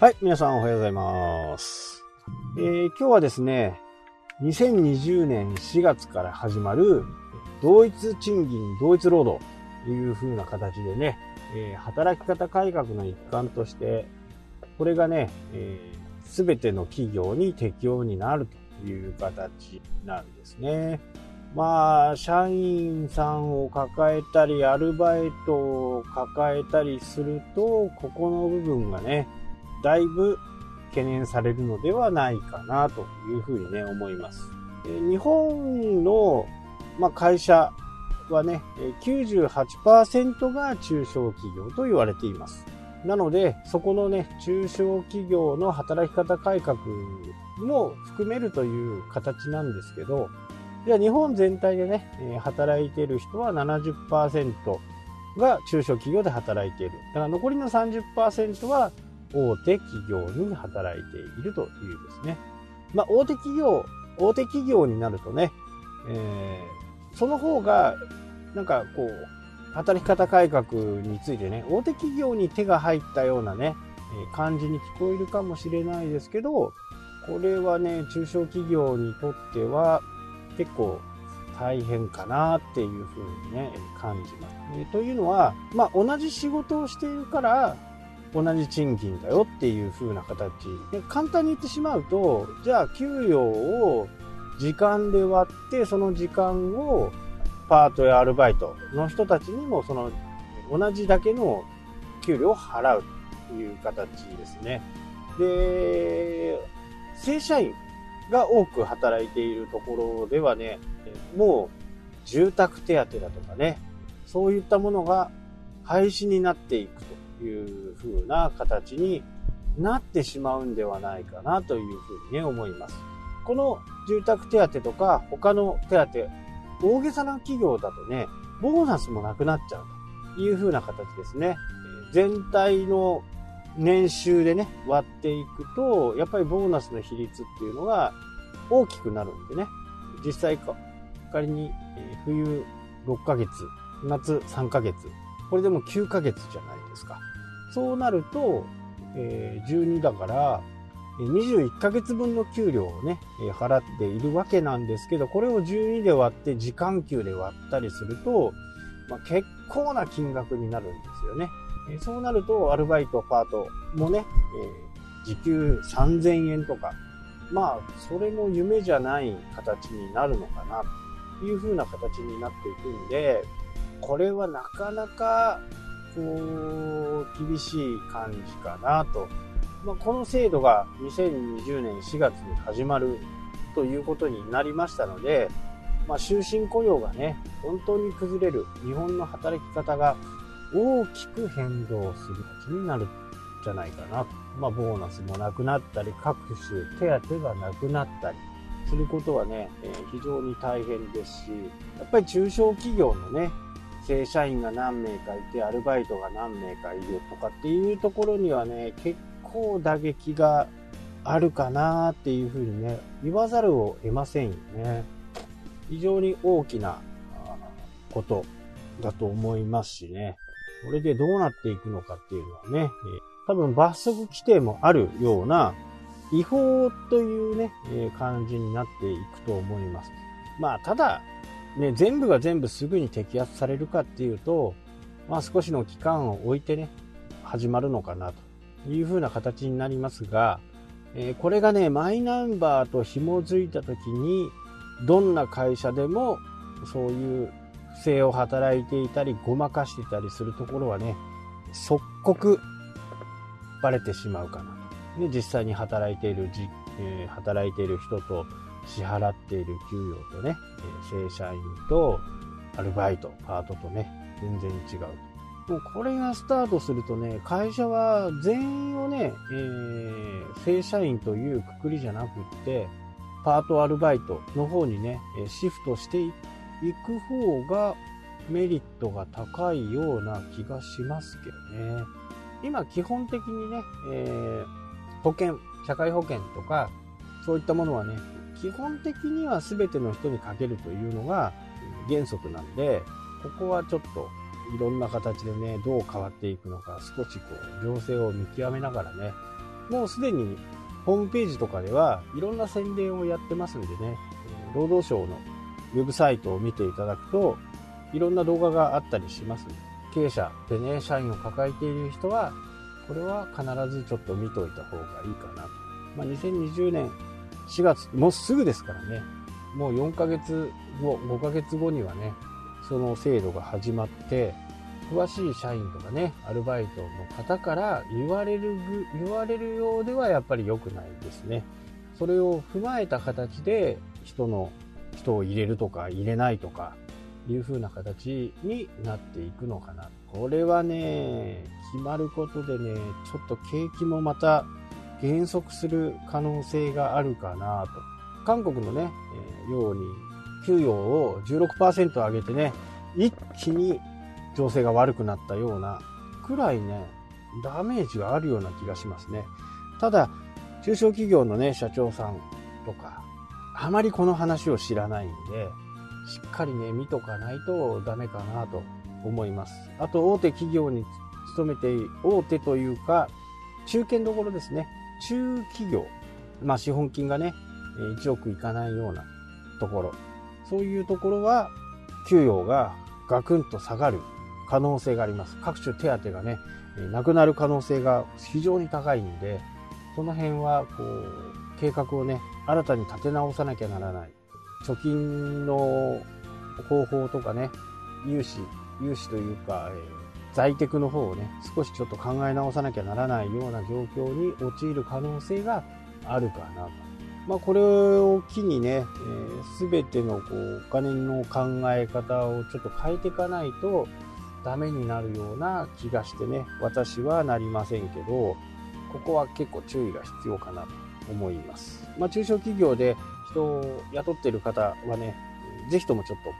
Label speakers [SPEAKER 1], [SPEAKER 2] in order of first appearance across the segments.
[SPEAKER 1] はい、皆さんおはようございます。えー今日はですね、2020年4月から始まる同一賃金同一労働という風な形でね、えー働き方改革の一環として、これがね、す、べ、ての企業に適用になるという形なんですね。まあ、社員さんを抱えたり、アルバイトを抱えたりすると、ここの部分がね、だいぶ懸念されるのではないかなというふうにね、思います。日本の、まあ、会社はね、98%が中小企業と言われています。なので、そこのね、中小企業の働き方改革も含めるという形なんですけど、じゃあ日本全体でね、働いている人は70%が中小企業で働いている。だから残りの30%は大手企業に働いているというですね。まあ、大手企業、大手企業になるとね、えーその方が、なんかこう、働き方改革についてね、大手企業に手が入ったようなね、え感じに聞こえるかもしれないですけど、これはね、中小企業にとっては結構大変かなっていうふうにね、感じます。えというのは、まあ、同じ仕事をしているから、同じ賃金だよっていう風な形。で簡単に言ってしまうとじゃあ給与を時間で割ってその時間をパートやアルバイトの人たちにもその同じだけの給料を払うという形ですね。で正社員が多く働いているところではねもう住宅手当だとかねそういったものが廃止になっていくと。いう風な形になってしまうんではないかなというふうにね、思います。この住宅手当とか他の手当、大げさな企業だとね、ボーナスもなくなっちゃうという風な形ですね。え全体の年収でね、割っていくと、やっぱりボーナスの比率っていうのが大きくなるんでね、実際か仮にえ冬6ヶ月、夏3ヶ月、これでも9ヶ月じゃないですか。そうなると、えー12だから、21ヶ月分の給料をね、払っているわけなんですけど、これを12で割って時間給で割ったりすると、まあ、結構な金額になるんですよね。えーそうなると、アルバイト、パートもね、えー時給3000円とか、まあ、それも夢じゃない形になるのかな、という風な形になっていくんで、これはなかなか、こう、厳しい感じかなと。まあ、この制度が2020年4月に始まるということになりましたので、まあ、終身雇用がね、本当に崩れる、日本の働き方が大きく変動する形になるんじゃないかなと。まあ、ボーナスもなくなったり、各種手当がなくなったりすることはね、えー非常に大変ですし、やっぱり中小企業のね、正社員が何名かいて、アルバイトが何名かいるとかっていうところにはね、結構打撃があるかなっていうふうにね、言わざるを得ませんよね。非常に大きなことだと思いますしね。これでどうなっていくのかっていうのはね、多分罰則規定もあるような違法というね、感じになっていくと思います。まあ、ただ、ね、全部が全部すぐに摘発されるかっていうと、まあ少しの期間を置いてね、始まるのかなというふうな形になりますが、えーこれがね、マイナンバーと紐づいた時に、どんな会社でもそういう不正を働いていたり、ごまかしていたりするところはね、即刻バレてしまうかなと。で、実際に働いている、えー働いている人と支払っている給与とね、え正社員とアルバイト、パートとね、全然違う。もうこれがスタートするとね、会社は全員をね、えー正社員というくくりじゃなくって、パートアルバイトの方にね、シフトしていく方がメリットが高いような気がしますけどね。今基本的にね、えー保険、社会保険とか、そういったものはね、基本的には全ての人にかけるというのが原則なんで、ここはちょっといろんな形でね、どう変わっていくのか、少しこう、情勢を見極めながらね、もうすでにホームページとかではいろんな宣伝をやってますんでね、労働省のウェブサイトを見ていただくと、いろんな動画があったりします経営者でね、社員を抱えている人は、これは必ずちょっと見といた方がいいかなと。まあ、2020年4月、もうすぐですからね、もう4ヶ月後、5ヶ月後にはね、その制度が始まって、詳しい社員とかね、アルバイトの方から言われる、言われるようではやっぱり良くないですね。それを踏まえた形で人の、人を入れるとか入れないとか、いう風な形になっていくのかな。これはね、決まることでね、ちょっと景気もまた減速する可能性があるかなと。韓国のね、え、ように給与を16%上げてね、一気に情勢が悪くなったようなくらいね、ダメージがあるような気がしますね。ただ、中小企業のね、社長さんとか、あまりこの話を知らないんで、しっかりね、見とかないとダメかなと思います。あと、大手企業に勤めて、大手というか、中堅どころですね。中企業。まあ、資本金がね、1億いかないようなところ。そういうところは、給与がガクンと下がる可能性があります。各種手当がね、なくなる可能性が非常に高いんで、その辺は、こう、計画をね、新たに立て直さなきゃならない。貯金の方法とかね、融資、融資というか、在宅の方をね、少しちょっと考え直さなきゃならないような状況に陥る可能性があるかなと。まあ、これを機にね、す、え、べ、てのこうお金の考え方をちょっと変えていかないとダメになるような気がしてね、私はなりませんけど、ここは結構注意が必要かなと思います。まあ、中小企業で人を雇ってる方はね、ぜひともちょっとこ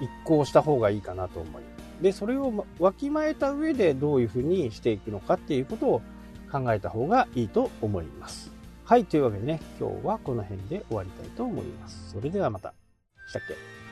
[SPEAKER 1] う、一行した方がいいかなと思います。で、それをわきまえた上でどういうふうにしていくのかっていうことを考えた方がいいと思います。はい、というわけでね、今日はこの辺で終わりたいと思います。それではまた。したっけ？